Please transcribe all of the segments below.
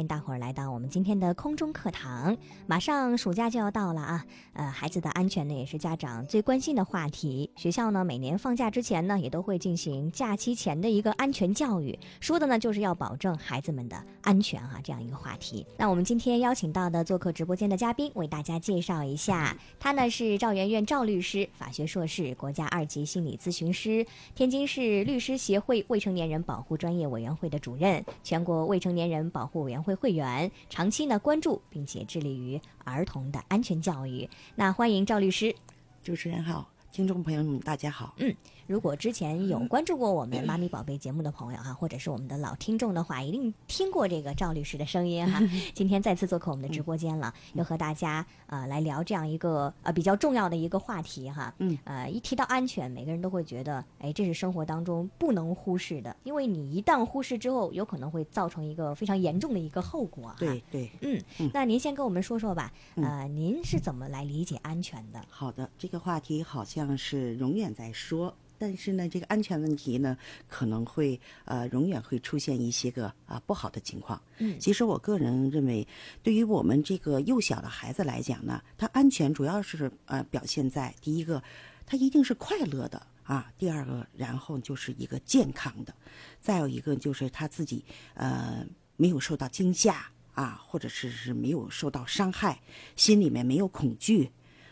欢迎大伙儿来到我们今天的空中课堂。马上暑假就要到了啊，呃，孩子的安全呢也是家长最关心的话题。学校呢每年放假之前呢也都会进行假期前的一个安全教育，说的呢就是要保证孩子们的安全哈，这样一个话题。那我们今天邀请到的做客直播间的嘉宾，为大家介绍一下，他呢是赵媛媛赵律师，法学硕士，国家二级心理咨询师，天津市律师协会未成年人保护专业委员会的主任，全国未成年人保护委员会会员，长期呢关注并且致力于儿童的安全教育。那欢迎赵律师。主持人好，听众朋友们大家好。嗯，如果之前有关注过我们《妈咪宝贝》节目的朋友哈，或者是我们的老听众的话，一定听过这个赵律师的声音哈。今天再次做客我们的直播间了，又和大家呃来聊这样一个呃比较重要的一个话题哈。嗯，呃，一提到安全，每个人都会觉得，哎，这是生活当中不能忽视的，因为你一旦忽视之后，有可能会造成一个非常严重的一个后果哈。对对，嗯嗯，那您先跟我们说说吧，呃，您是怎么来理解安全的？好的，这个话题好像是永远在说，但是呢，这个安全问题呢，可能会呃永远会出现一些个啊不好的情况。嗯其实我个人认为，对于我们这个幼小的孩子来讲呢，他安全主要是呃表现在第一个，他一定是快乐的啊；第二个，然后就是一个健康的，再有一个就是他自己呃没有受到惊吓啊，或者是是没有受到伤害，心里面没有恐惧，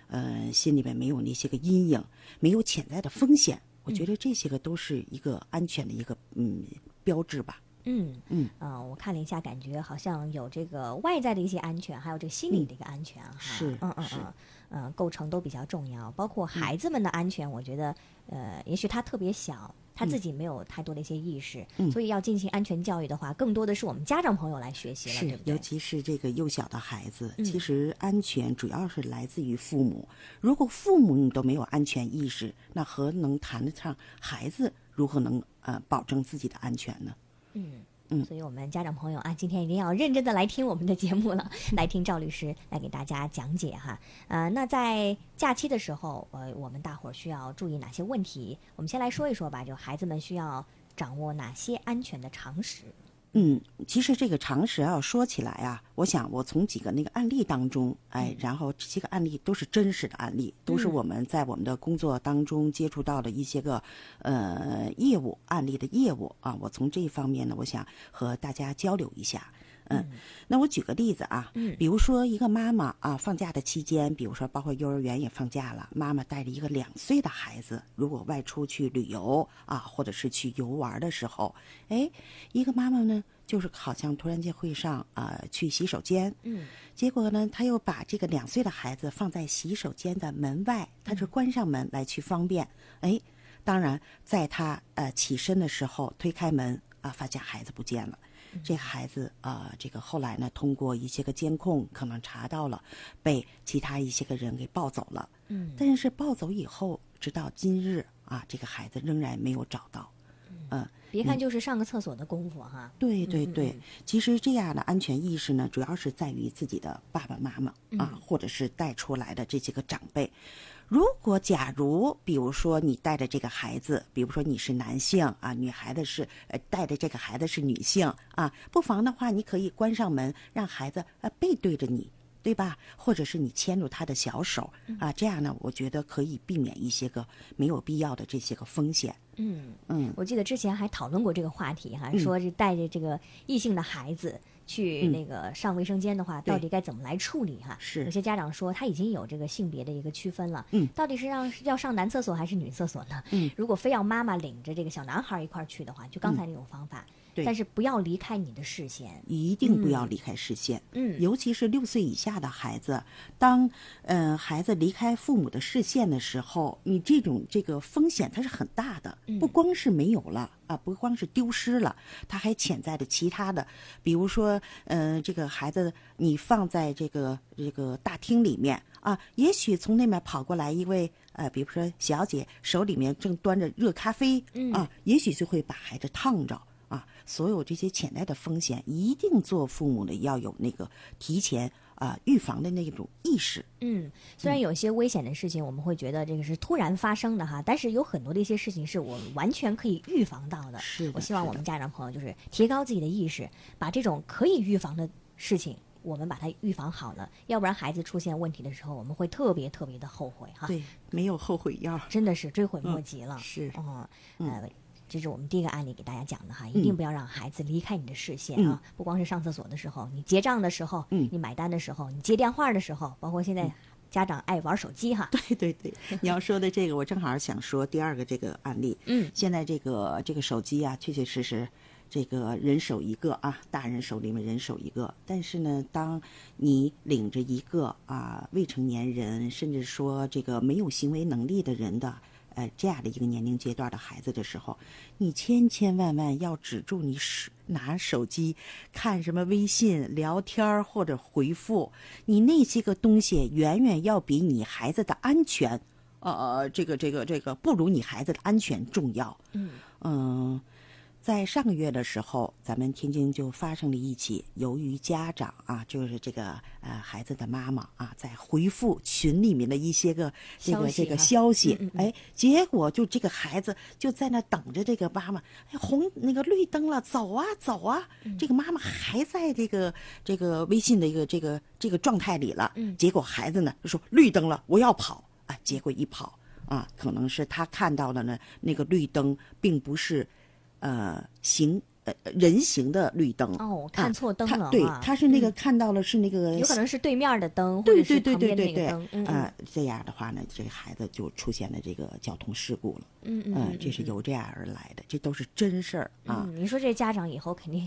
呃，心里面没有那些个阴影，没有潜在的风险。我觉得这些个都是一个安全的一个嗯标志吧。嗯嗯，呃，我看了一下，感觉好像有这个外在的一些安全，还有这个心理的一个安全哈。嗯嗯嗯，呃，构成都比较重要。包括孩子们的安全，我觉得，呃，也许他特别小，他自己没有太多的一些意识，嗯所以要进行安全教育的话，更多的是我们家长朋友来学习了，对是不，对？尤其是这个幼小的孩子，嗯其实安全主要是来自于父母。如果父母你都没有安全意识，那何能谈得上孩子如何能呃保证自己的安全呢？嗯嗯所以我们家长朋友啊，今天一定要认真的来听我们的节目了，来听赵律师来给大家讲解哈。呃，那在假期的时候，呃，我们大伙儿需要注意哪些问题？我们先来说一说吧，就孩子们需要掌握哪些安全的常识？嗯，其实这个常识要说起来啊，我想我从几个那个案例当中，哎，然后这些个案例都是真实的案例，都是我们在我们的工作当中接触到的一些个呃业务案例的业务啊。我从这一方面呢，我想和大家交流一下。嗯，那我举个例子啊，嗯比如说一个妈妈啊，放假的期间，比如说包括幼儿园也放假了，妈妈带着一个两岁的孩子，如果外出去旅游啊，或者是去游玩的时候，哎，一个妈妈呢，就是好像突然间会上啊、去洗手间，嗯结果呢，她又把这个两岁的孩子放在洗手间的门外，她是关上门来去方便。哎，当然，在她呃起身的时候推开门啊、发现孩子不见了。这孩子啊、这个后来呢，通过一些个监控，可能查到了，被其他一些个人给抱走了。嗯但是抱走以后，直到今日啊，这个孩子仍然没有找到。嗯，别看就是上个厕所的功夫哈。对对嗯对，其实这样的安全意识呢，主要是在于自己的爸爸妈妈啊，嗯或者是带出来的这些个长辈。如果假如，比如说你带着这个孩子，比如说你是男性啊，女孩子是呃带着这个孩子是女性啊，不妨的话，你可以关上门，让孩子呃背对着你。对吧？或者是你牵住他的小手啊，这样呢，我觉得可以避免一些个没有必要的这些个风险。嗯嗯，我记得之前还讨论过这个话题哈，说是带着这个异性的孩子去嗯。那个上卫生间的话，对。到底该怎么来处理哈？是。有些家长说他已经有这个性别的一个区分了，嗯。到底是让要上男厕所还是女厕所呢？嗯，如果非要妈妈领着这个小男孩一块儿去的话，就刚才那种方法，对但是不要离开你的视线。一定不要离开视线。嗯。尤其是六岁以下的孩子，当呃孩子离开父母的视线的时候，你这种这个风险它是很大的，嗯。不光是没有了啊，不光是丢失了，它还潜在着其他的，比如说呃这个孩子你放在这个这个大厅里面啊，也许从那边跑过来一位呃，比如说小姐手里面正端着热咖啡、嗯。啊，也许就会把孩子烫着。啊，所有这些潜在的风险，一定做父母的要有那个提前啊、预防的那种意识。嗯，虽然有些危险的事情，我们会觉得这个是突然发生的哈，但是有很多的一些事情是我们完全可以预防到的。是的我希望我们家长朋友就是提高自己的意识，把这种可以预防的事情，我们把它预防好了，要不然孩子出现问题的时候，我们会特别特别的后悔哈。对，没有后悔药。真的是追悔莫及了。是嗯，呃，这是我们第一个案例给大家讲的哈，一定不要让孩子离开你的视线啊！不光是上厕所的时候，你结账的时候，嗯你买单的时候，你接电话的时候，包括现在家长爱玩手机哈。对对对，你要说的这个，我正好想说第二个这个案例。嗯，现在这个这个手机啊，确确实实，这个人手一个啊，大人手里面人手一个。但是呢，当你领着一个啊未成年人，甚至说这个没有行为能力的人的。呃，这样的一个年龄阶段的孩子的时候，你千千万万要止住你手拿手机看什么微信聊天儿或者回复，你那些个东西远远要比你孩子的安全，呃，这个这个这个不如你孩子的安全重要。嗯嗯，在上个月的时候，咱们天津就发生了一起，由于家长啊，就是这个呃孩子的妈妈啊，在回复群里面的一些个这个这个消息哎，结果就这个孩子就在那等着这个妈妈，哎，红那个绿灯了，走啊走啊，嗯。这个妈妈还在这个这个微信的一个这个这个状态里了，嗯。结果孩子呢就说绿灯了，我要跑。啊，结果一跑啊，可能是他看到的呢那个绿灯并不是，呃行呃人行的绿灯。哦，看错灯了对他是那个看到了是那个有可能是对面的灯，或对对对对对对啊、这样的话呢，这个孩子就出现了这个交通事故了。嗯嗯嗯，这是由这样而来的，这都是真事儿啊。嗯，你说这家长以后肯定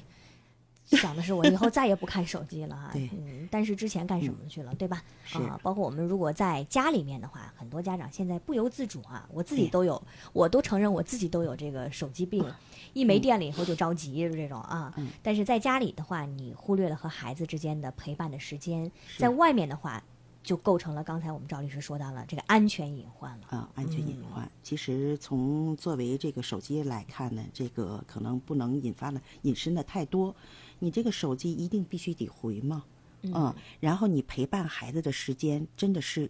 想的是，我以后再也不看手机了哈。对嗯，但是之前干什么去了，对吧？啊，包括我们如果在家里面的话，很多家长现在不由自主啊，我自己都有，我都承认我自己都有这个手机病，一没电了以后就着急，就这种啊。嗯但是在家里的话，你忽略了和孩子之间的陪伴的时间，在外面的话。就构成了刚才我们赵律师说到了这个安全隐患了。啊，安全隐嗯患。其实从作为这个手机来看呢，这个可能不能引发的引申的太多。你这个手机一定必须得回吗？嗯，然后你陪伴孩子的时间真的是，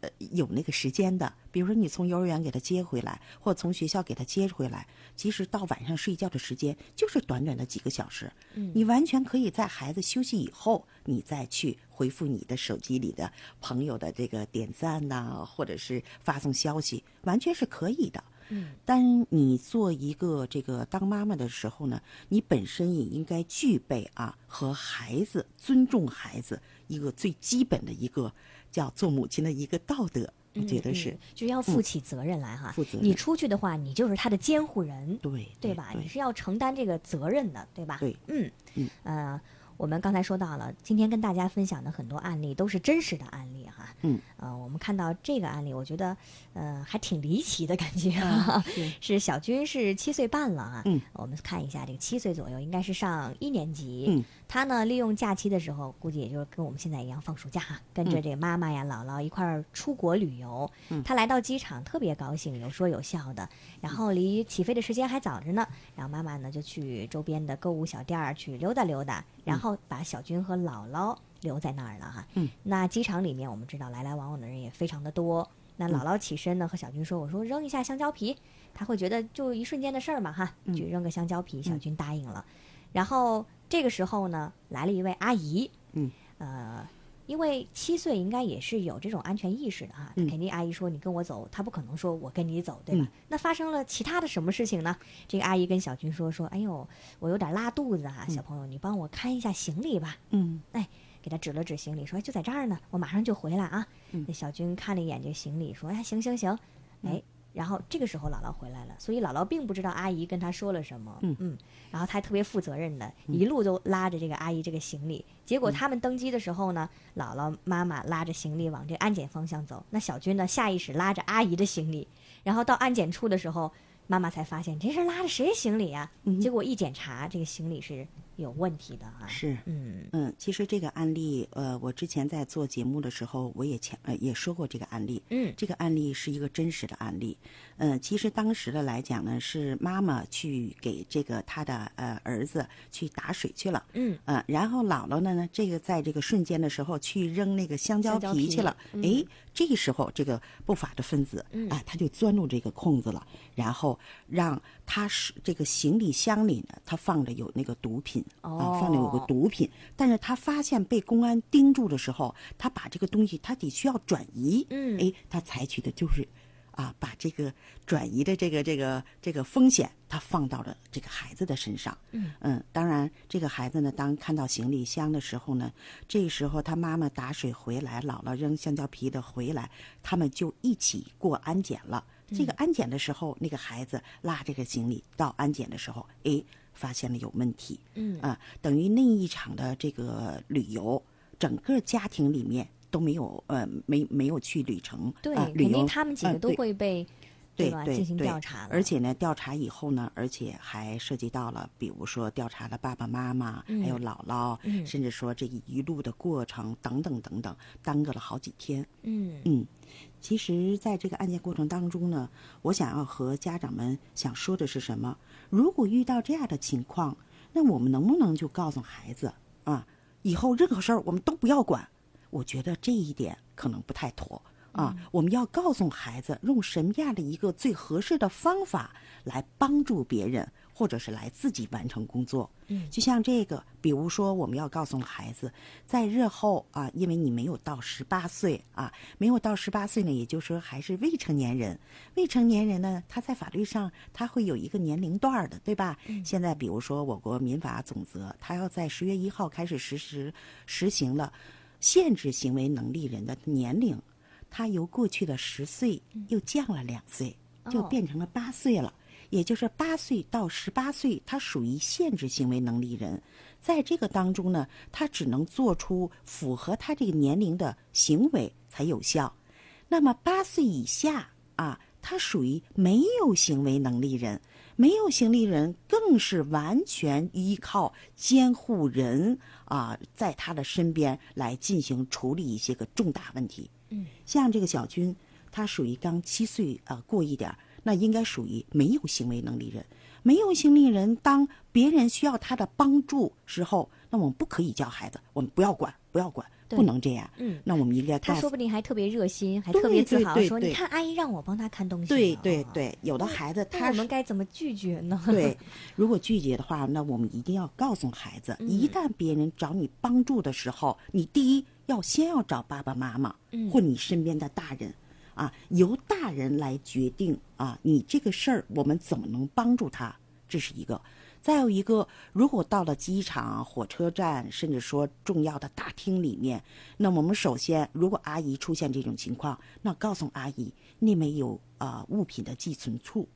呃，有那个时间的。比如说你从幼儿园给他接回来，或从学校给他接回来，其实到晚上睡觉的时间就是短短的几个小时。嗯你完全可以在孩子休息以后，你再去回复你的手机里的朋友的这个点赞呐、或者是发送消息，完全是可以的。嗯，但你做一个这个当妈妈的时候呢，你本身也应该具备啊和孩子尊重孩子一个最基本的一个叫做母亲的一个道德，我觉得是、嗯就要负起责任来哈。负责任你出去的话，你就是他的监护人，对对吧？对你是要承担这个责任的，对吧？对嗯嗯呃，我们刚才说到了，今天跟大家分享的很多案例都是真实的案例哈。嗯，呃，我们看到这个案例，我觉得呃还挺离奇的感觉啊哈。是 是小军是七岁半了啊。嗯，我们看一下这个七岁左右，应该是上一年级。嗯，他呢利用假期的时候，估计也就是跟我们现在一样放暑假哈，跟着嗯这个妈妈呀、姥姥一块儿出国旅游。他来到机场特别高兴，有说有笑的。然后离起飞的时间还早着呢，然后妈妈呢就去周边的购物小店儿去溜达溜达，然后把小军和姥姥留在那儿了哈。嗯，那机场里面我们知道来来往往的人也非常的多。那姥姥起身呢，和小军说：“我说扔一下香蕉皮。”他会觉得就一瞬间的事儿嘛哈，就扔个香蕉皮，小军答应了。然后这个时候呢，来了一位阿姨，嗯，呃，因为七岁应该也是有这种安全意识的哈，嗯肯定阿姨说你跟我走，她不可能说我跟你走，对吧？嗯那发生了其他的什么事情呢？这个阿姨跟小军说说，哎呦，我有点拉肚子啊，小朋友，你帮我看一下行李吧。嗯哎，给他指了指行李，说哎就在这儿呢，我马上就回来啊。嗯那小军看了一眼这行李，说哎行行行，哎。然后这个时候姥姥回来了，所以姥姥并不知道阿姨跟她说了什么，嗯然后她还特别负责任的，一路都拉着这个阿姨这个行李。结嗯果他们登机的时候呢，姥姥妈妈拉着行李往这个安检方向走，那小军呢下意识拉着阿姨的行李，然后到安检处的时候，妈妈才发现这是拉着谁行李呀、嗯结果一检查，这个行李是有问题的啊。是，嗯嗯，其实这个案例，呃，我之前在做节目的时候，我也前呃也说过这个案例。嗯这个案例是一个真实的案例。嗯，其实当时的来讲呢，是妈妈去给这个她的呃儿子去打水去了。嗯呃，然后姥姥呢呢，这个在这个瞬间的时候去扔那个香蕉皮皮去了。哎，这个时候这个不法的分子，嗯啊，他就钻入这个空子了，然后让他是这个行李箱里呢，他放着有那个毒品、哦啊，放着有个毒品，但是他发现被公安盯住的时候，他把这个东西他得需要转移，嗯哎，他采取的就是。啊，把这个转移的这个这个这个风险，他放到了这个孩子的身上。嗯当然，这个孩子呢，当看到行李箱的时候呢，这时候他妈妈打水回来，姥姥扔香蕉皮的回来，他们就一起过安检了。这个安检的时候，那个孩子拉这个行李到安检的时候，哎，发现了有问题。嗯。啊，等于那一场的这个旅游，整个家庭里面都没有呃没没有去旅程，对，啊、旅游肯定他们几个都会被吧对对进行对。调查了，而且呢，调查以后呢，而且还涉及到了，比如说调查了爸爸妈妈，还有姥姥，嗯。甚至说这一路的过程等等等等，耽搁了好几天。嗯。嗯，其实，在这个案件过程当中呢，我想要和家长们想说的是什么？如果遇到这样的情况，那我们能不能就告诉孩子啊，以后任何事儿我们都不要管？我觉得这一点可能不太妥啊。我们要告诉孩子，用什么样的一个最合适的方法来帮助别人，或者是来自己完成工作。嗯就像这个，比如说我们要告诉孩子，在日后啊，因为你没有到十八岁啊，没有到十八岁呢，也就是说还是未成年人。未成年人呢，他在法律上他会有一个年龄段儿的，对吧？现在比如说我国民法总则，他要在十月一号开始实施实行了限制行为能力人的年龄，他由过去的十岁又降了两岁，就哦变成了八岁了。也就是八岁到十八岁，他属于限制行为能力人，在这个当中呢，他只能做出符合他这个年龄的行为才有效。那么八岁以下啊，他属于没有行为能力人，没有行为人更是完全依靠监护人啊，在他的身边来进行处理一些个重大问题。嗯，像这个小军，他属于刚七岁啊、过一点儿那应该属于没有行为能力人。没有行为人，当别人需要他的帮助时候，那我们不可以教孩子，我们不要管，不要管，不能这样。嗯那我们应该他说不定还特别热心，还特别自豪说：“对对对你看，阿姨让我帮他看东西。”对对。对，有的孩子他我们该怎么拒绝呢？对，如果拒绝的话，那我们一定要告诉孩子，嗯一旦别人找你帮助的时候，你第一要先要找爸爸妈妈，嗯或你身边的大人，啊，由大人来决定啊，你这个事儿我们怎么能帮助他，这是一个。再有一个，如果到了机场、火车站，甚至说重要的大厅里面，那我们首先，如果阿姨出现这种情况，那告诉阿姨那边有啊、物品的寄存处，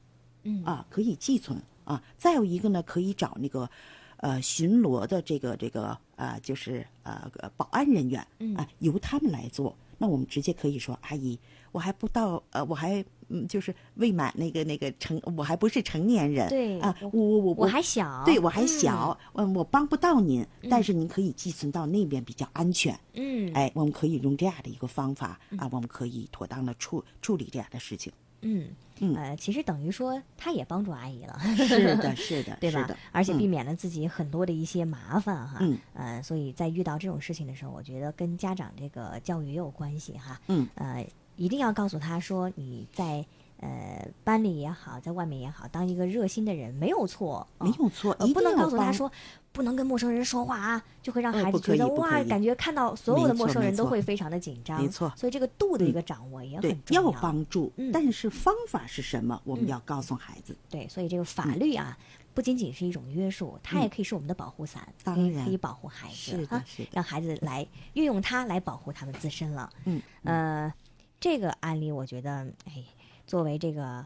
嗯啊，可以寄存啊。再有一个呢，可以找那个呃巡逻的这个这个呃，就是呃保安人员嗯啊，由他们来做。那我们直接可以说，阿姨，我还不到呃，我还嗯，就是未满那个那个成，我还不是成年人，对啊，我我我我我还小，对我还嗯小，嗯，我帮不到您，但是您可以寄存到那边比较安全。嗯，哎，我们可以用这样的一个方法啊，我们可以妥当的处处理这样的事情。嗯嗯呃，其实等于说他也帮助阿姨了，是的，是的，对吧？而且嗯避免了自己很多的一些麻烦哈。嗯呃，所以在遇到这种事情的时候，我觉得跟家长这个教育也有关系哈。嗯呃，一定要告诉他说你在呃班里也好，在外面也好，当一个热心的人没有错，啊没有错，呃，不能告诉他说不能跟陌生人说话啊，就会让呃孩子觉得哇感觉看到所有的陌生人都会非常的紧张。没错。所以这个度的一嗯个掌握也很，重要。要帮助嗯，但是方法是什么，我们嗯要告诉孩子。对，所以这个法律啊，不仅仅是一种约束，它也可以是我们的保护伞，嗯当然。可以保护孩子啊让孩子来运用它来保护他们自身了。嗯，呃，这个案例我觉得，哎，作为这个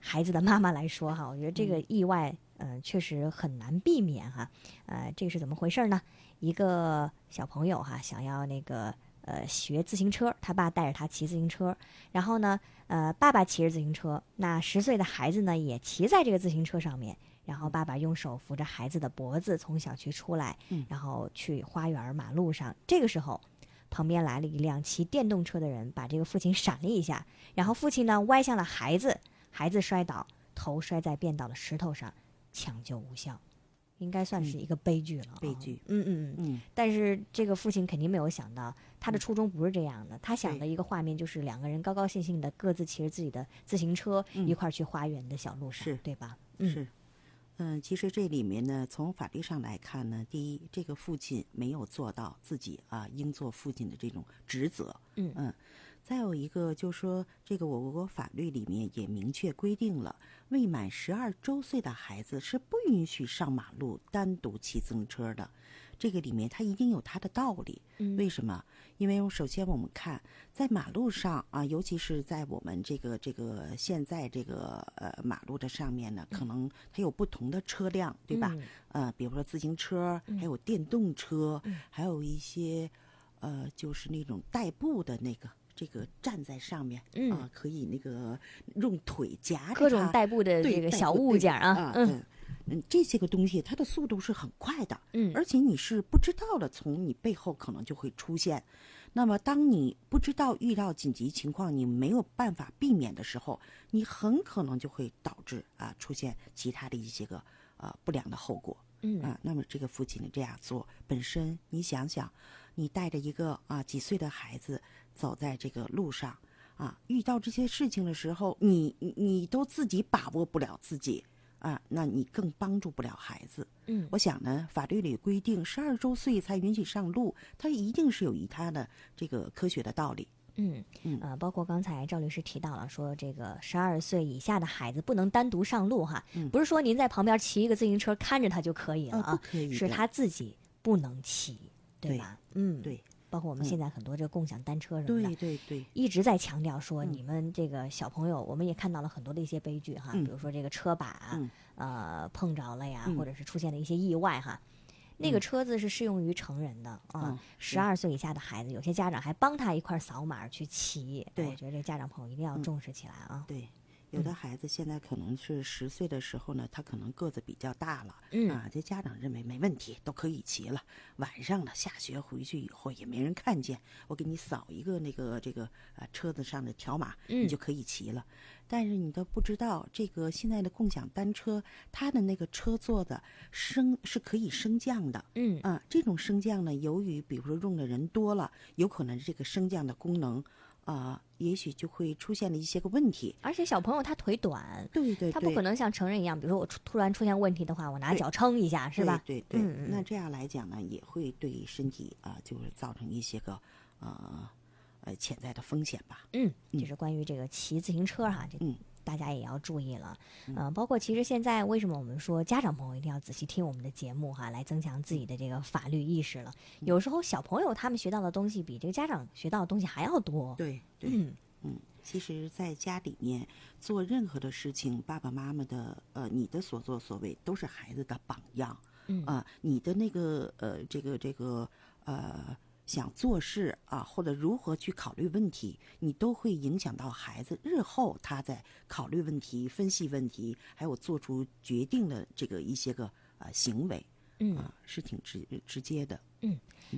孩子的妈妈来说哈，我觉得这个嗯意外，呃，确实很难避免哈。呃，这个是怎么回事呢？一个小朋友哈，想要那个呃学自行车，他爸带着他骑自行车，然后呢，呃，爸爸骑着自行车，那十岁的孩子呢也骑在这个自行车上面，然后爸爸用手扶着孩子的脖子从小区出来，嗯然后去花园马路上。这个时候，旁边来了一辆骑电动车的人，把这个父亲闪了一下，然后父亲呢歪向了孩子，孩子摔倒，头摔在变倒的石头上，抢救无效，应该算是一个悲剧了、啊悲剧。嗯嗯嗯。嗯但是这个父亲肯定没有想到，他的初衷不是这样的。他想的一个画面就是两个人高高兴兴的各自骑着自己的自行车，嗯一块去花园的小路上，对吧？嗯是，嗯，其实这里面呢，从法律上来看呢，第一，这个父亲没有做到自己啊应做父亲的这种职责，嗯嗯，再有一个就是说，这个我国法律里面也明确规定了，未满十二周岁的孩子是不允许上马路单独骑自行车的。这个里面它一定有它的道理，嗯为什么？因为首先我们看在马路上啊，尤其是在我们这个这个现在这个呃马路的上面呢，可能它有不同的车辆，对吧？嗯呃，比如说自行车，还有电动车，还有一些呃，就是那种代步的那个。这个站在上面嗯啊，可以那个用腿夹着各种代步的对这个小物件儿啊啊，嗯嗯嗯，这些个东西它的速度是很快的，嗯而且你是不知道的，从你背后可能就会出现。那么，当你不知道遇到紧急情况，你没有办法避免的时候，你很可能就会导致啊出现其他的一些个呃不良的后果。嗯啊，那么这个父亲这样做本身，你想想，你带着一个啊几岁的孩子走在这个路上啊，遇到这些事情的时候，你你你都自己把握不了自己啊，那你更帮助不了孩子。嗯我想呢，法律里规定十二周岁才允许上路，它一定是有一它的这个科学的道理。嗯嗯呃，包括刚才赵律师提到了，说这个十二岁以下的孩子不能单独上路哈，嗯不是说您在旁边骑一个自行车看着他就可以了啊，是他自己不能骑，对对吧？嗯，对包括我们嗯。现在很多这个共享单车什么的对，对对，一直在强调说，嗯。你们这个小朋友，我们也看到了很多的一些悲剧哈，嗯。比如说这个车把呃碰着了呀，嗯。或者是出现了一些意外哈。那个车子是适用于成人的啊嗯，十二岁以下的孩子，有些家长还帮他一块扫码去骑。对。我觉得这个家长朋友一定要嗯。重视起来啊。对。有的孩子现在可能是十岁的时候呢，他可能个子比较大了，嗯啊，这家长认为没问题，都可以骑了。晚上呢，下学回去以后也没人看见，我给你扫一个那个这个呃车子上的条码，嗯你就可以骑了。但是你都不知道，这个现在的共享单车，它的那个车座的升是可以升降的，嗯啊，这种升降呢，由于比如说用的人多了，有可能这个升降的功能啊、也许就会出现了一些个问题。而且小朋友他腿短，对对对，他不可能像成人一样，比如说我突突然出现问题的话，我拿脚撑一下，是吧？对对那这样来讲呢，也会对身体啊、就是造成一些个呃呃潜在的风险吧。嗯，就是关于这个骑自行车哈，这嗯大家也要注意了。嗯、包括其实现在为什么我们说家长朋友一定要仔细听我们的节目哈，来增强自己的这个法律意识了。有时候小朋友他们学到的东西比这个家长学到的东西还要多。对对，嗯嗯，其实，在家里面做任何的事情，爸爸妈妈的呃，你的所作所为都是孩子的榜样。嗯啊、你的那个呃，这个这个呃，想做事啊，或者如何去考虑问题，你都会影响到孩子日后他在考虑问题、分析问题，还有做出决定的这个一些个呃行为嗯啊，是挺直直接的。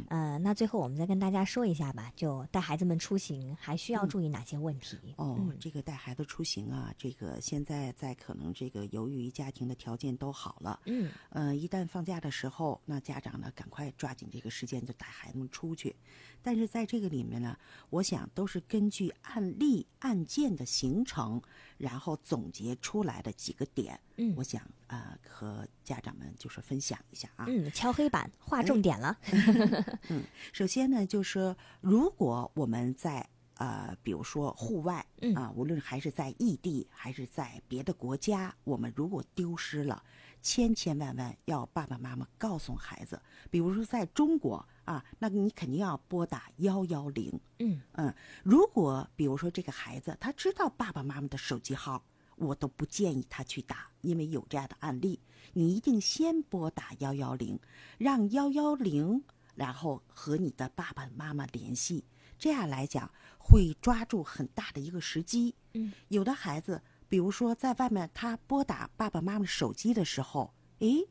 呃，那最后我们再跟大家说一下吧，就带孩子们出行还需要注意哪些问题？哦，嗯这个带孩子出行啊，这个现在在可能这个由于家庭的条件都好了，嗯呃，一旦放假的时候，那家长呢赶快抓紧这个时间就带孩子们出去。但是在这个里面呢，我想都是根据案例案件的形成，然后总结出来的几个点，嗯我想啊、呃和家长们就是分享一下啊。嗯，敲黑板划重点了。首先呢，就是如果我们在呃，比如说户外嗯啊，无论还是在异地还是在别的国家，我们如果丢失了，千千万万要爸爸妈妈告诉孩子。比如说在中国啊，那你肯定要拨打幺幺零。嗯嗯，如果比如说这个孩子他知道爸爸妈妈的手机号，我都不建议他去打，因为有这样的案例。你一定先拨打幺幺零，让幺幺零然后和你的爸爸妈妈联系，这样来讲会抓住很大的一个时机。嗯，有的孩子比如说在外面他拨打爸爸妈妈手机的时候，诶，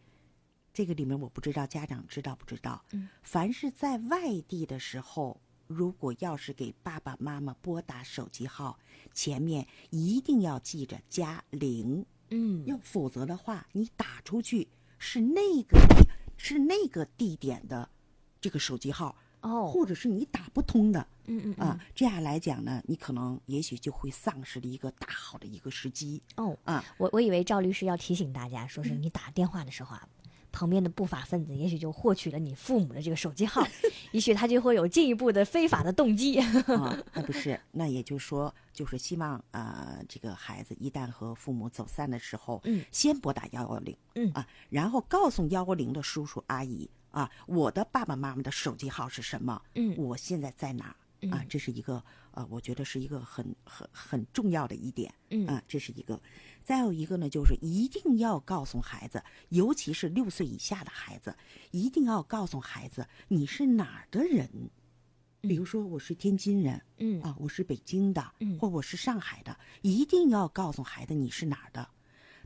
这个里面我不知道家长知道不知道？嗯，凡是在外地的时候，如果要是给爸爸妈妈拨打手机号，前面一定要记着加零，嗯。要否则的话，你打出去是那个是那个地点的这个手机号，哦，或者是你打不通的。嗯嗯啊，这样来讲呢，你可能也许就会丧失了一个大好的一个时机。哦，啊。我我以为赵律师要提醒大家，说是嗯。你打电话的时候啊，旁边的不法分子也许就获取了你父母的这个手机号，也许他就会有进一步的非法的动机。啊，那不是，那也就是说，就是希望啊、这个孩子一旦和父母走散的时候，嗯，先拨打幺幺零，嗯啊，然后告诉幺幺零的叔叔阿姨啊，我的爸爸妈妈的手机号是什么，嗯我现在在哪儿。啊，这是一个呃，我觉得是一个很很很重要的一点，嗯啊，这是一个。再有一个呢，就是一定要告诉孩子，尤其是六岁以下的孩子，一定要告诉孩子你是哪儿的人。比如说，我是天津人，嗯啊，我是北京的，嗯或我是上海的，一定要告诉孩子你是哪儿的。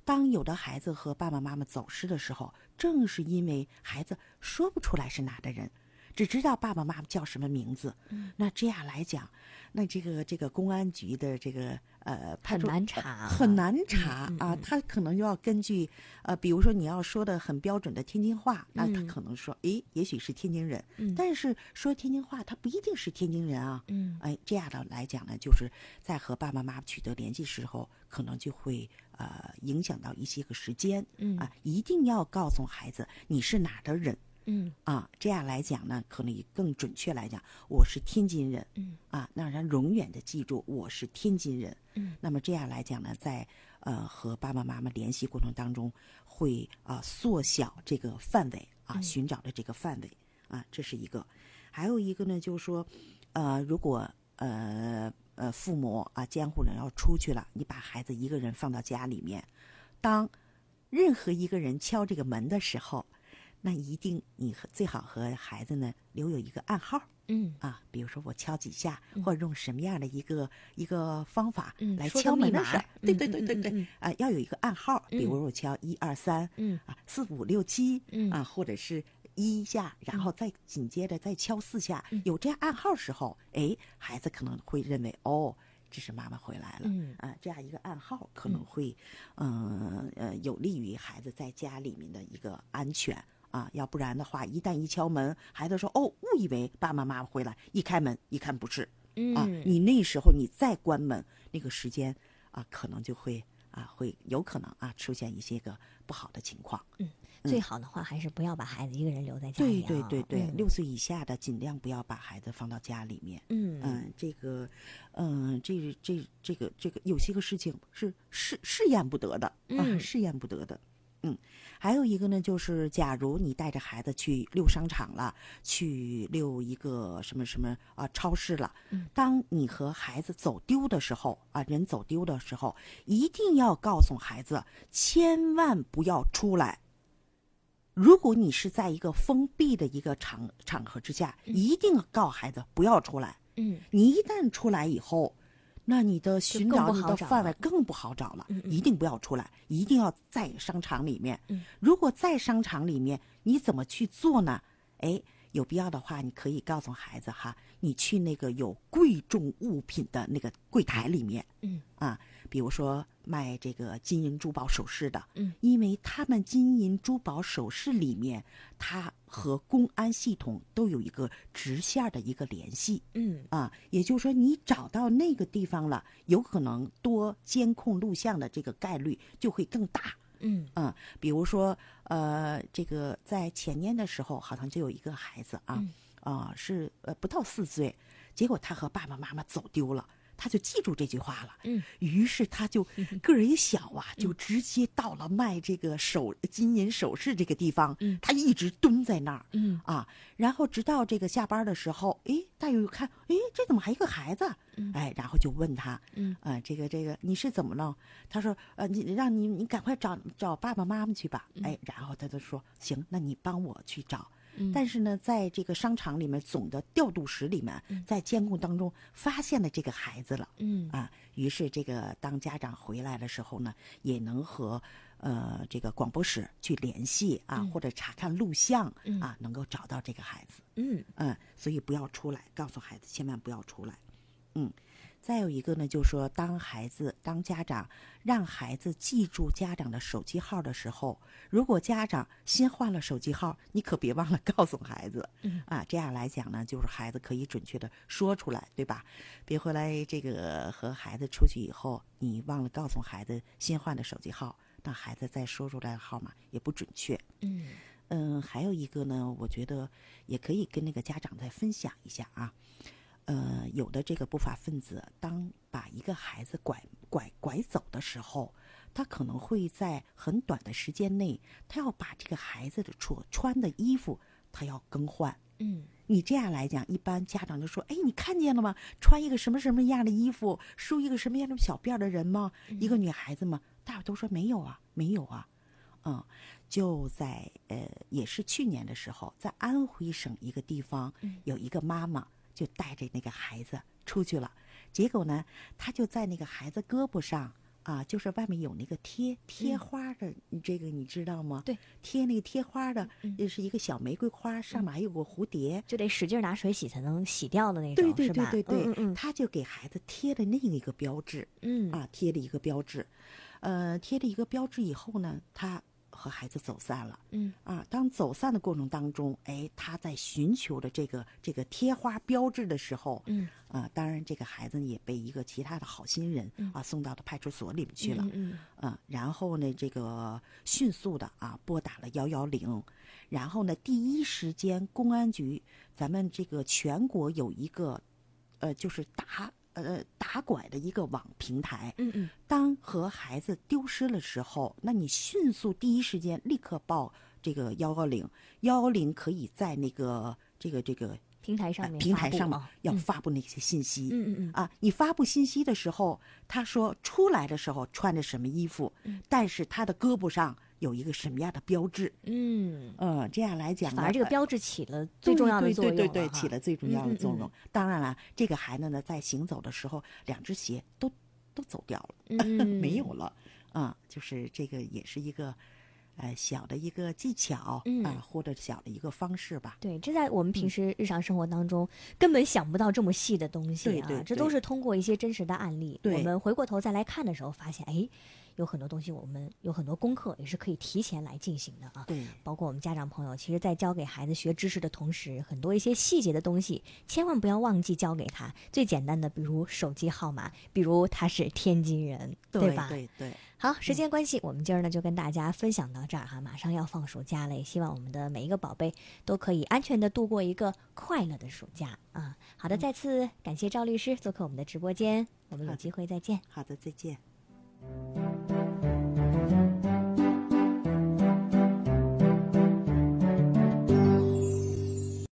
当有的孩子和爸爸妈妈走失的时候，正是因为孩子说不出来是哪的人，只知道爸爸妈妈叫什么名字。嗯那这样来讲，那这个这个公安局的这个呃派很出难查很难查啊。他可能就要根据呃，比如说你要说的很标准的天津话，那他嗯可能说，诶，也许是天津人，嗯但是说天津话，他不一定是天津人啊。嗯哎，这样的来讲呢，就是在和爸爸妈妈取得联系时候，可能就会呃影响到一些个时间。嗯啊，一定要告诉孩子你是哪儿的人嗯啊，这样来讲呢，可能也更准确来讲，我是天津人。嗯啊，让人永远的记住我是天津人。嗯，那么这样来讲呢，在呃和爸爸妈妈联系过程当中，会啊、缩小这个范围啊，嗯寻找的这个范围啊，这是一个。还有一个呢，就是说，呃，如果呃呃父母啊监护人要出去了，你把孩子一个人放到家里面，当任何一个人敲这个门的时候，那一定你和最好和孩子呢留有一个暗号。嗯。啊，比如说我敲几下，或者用什么样的一个一个方法嗯来敲门的时候，对嗯对对对对啊，要有一个暗号，比嗯如我敲一二三，嗯。啊，四五六七，嗯。啊，或者是一下，然后再紧接着再敲四下，嗯。有这样暗号时候，哎，孩子可能会认为哦，这是妈妈回来了，嗯。啊，这样一个暗号可能会，嗯呃有利于孩子在家里面的一个安全。啊，要不然的话，一旦一敲门，孩子说：“哦，误以为爸爸妈妈回来。”一开门，一看不是，啊，嗯你那时候你再关门，那个时间啊，可能就会啊，会有可能啊出现一些个不好的情况。嗯最好的话还是不要把孩子一个人留在家里对啊。对对对，嗯六岁以下的尽量不要把孩子放到家里面。嗯嗯，这个，嗯，这这这个这个有些个事情是试试验不得的啊，嗯试验不得的。嗯，还有一个呢，就是假如你带着孩子去溜商场了，去溜一个什么什么啊超市了，嗯当你和孩子走丢的时候啊，人走丢的时候，一定要告诉孩子，千万不要出来。如果你是在一个封闭的一个场场合之下，一定告孩子不要出来。嗯你一旦出来以后，那你的寻找你的范围更不好找了。嗯嗯一定不要出来，一定要在商场里面。嗯如果在商场里面，你怎么去做呢？哎，有必要的话，你可以告诉孩子哈，你去那个有贵重物品的那个柜台里面嗯啊，比如说卖这个金银珠宝首饰的，嗯，因为他们金银珠宝首饰里面，它和公安系统都有一个直线的一个联系。嗯啊，也就是说，你找到那个地方了，有可能多监控录像的这个概率就会更大。嗯嗯，比如说，呃，这个在前年的时候，好像就有一个孩子啊，嗯啊、是呃不到四岁，结果他和爸爸妈妈走丢了。他就记住这句话了，嗯，于是他就个儿也小啊，就直接到了卖这个手金银首饰这个地方，嗯他一直蹲在那儿，嗯啊，然后直到这个下班的时候，哎，大友看，哎，这怎么还一个孩子？嗯哎，然后就问他，嗯啊、这个这个你是怎么了？他说，呃，你让你你赶快找找爸爸妈妈去吧。嗯哎，然后他就说，行，那你帮我去找。嗯。但是呢，在这个商场里面总的调度室里面，在监控当中发现了这个孩子了。嗯。啊，于是这个当家长回来的时候呢，也能和呃这个广播室去联系啊，或者查看录像啊，能够找到这个孩子。嗯。嗯，所以不要出来，告诉孩子千万不要出来。嗯，再有一个呢，就是说，当孩子当家长让孩子记住家长的手机号的时候，如果家长新换了手机号，你可别忘了告诉孩子。嗯啊，这样来讲呢，就是孩子可以准确的说出来，对吧？别回来这个和孩子出去以后，你忘了告诉孩子新换的手机号，那孩子再说出来的号码也不准确。嗯嗯，还有一个呢，我觉得也可以跟那个家长再分享一下啊。呃，有的这个不法分子，当把一个孩子拐拐拐走的时候，他可能会在很短的时间内，他要把这个孩子的所穿的衣服，他要更换。嗯你这样来讲，一般家长就说：“哎，你看见了吗？穿一个什么什么样的衣服，梳一个什么样的小辫儿的人吗？一个女孩子吗？”大伙都说没有啊，没有啊。嗯，就在呃，也是去年的时候，在安徽省一个地方，有一个妈妈就带着那个孩子出去了，结果呢，他就在那个孩子胳膊上。啊，就是外面有那个贴贴花的，你这个你知道吗？对，贴那个贴花的，也是一个小玫瑰花，上面还有个蝴蝶。就得使劲拿水洗才能洗掉的那种，对对是吧？对对对，嗯嗯他就给孩子贴了另一个标志嗯啊，贴了一个标志，呃，贴了一个标志以后呢，他和孩子走散了。嗯啊，当走散的过程当中，哎，他在寻求着这个这个贴花标志的时候，嗯啊，当然这个孩子也被一个其他的好心人啊送到了派出所里面去了。嗯嗯啊，然后呢，这个迅速的啊拨打了幺幺零，然后呢，第一时间公安局，咱们这个全国有一个，呃，就是打呃打拐的一个网平台，嗯嗯。当和孩子丢失的时候，那你迅速第一时间立刻报这个幺幺零，幺幺零可以在那个这个这个平台上呃面平台上要发布那些信息。嗯嗯嗯。啊，你发布信息的时候，他说出来的时候穿着什么衣服，嗯。但是他的胳膊上有一个什么样的标志，嗯，呃，这样来讲呢，反而这个呃标志起了最重要的作用对对对，起了最重要的作用。嗯当然了，这个孩子呢，在行走的时候，两只鞋都都走掉了，嗯。没有了，啊、就是这个也是一个。呃，小的一个技巧啊、嗯或者小的一个方式吧。对，这在我们平时日常生活当中、根本想不到这么细的东西啊，对对这都是通过一些真实的案例，对。我们回过头再来看的时候，发现哎，有很多东西我们有很多功课也是可以提前来进行的啊。对，包括我们家长朋友，其实，在教给孩子学知识的同时，很多一些细节的东西，千万不要忘记教给他。最简单的，比如手机号码，比如他是天津人，对吧？对对，好，时间关系，我们今儿呢就跟大家分享到这儿哈，马上要放暑假了，也希望我们的每一个宝贝都可以安全的度过一个快乐的暑假啊。好的，再次感谢赵律师做客我们的直播间，我们有机会再见。好的，再见。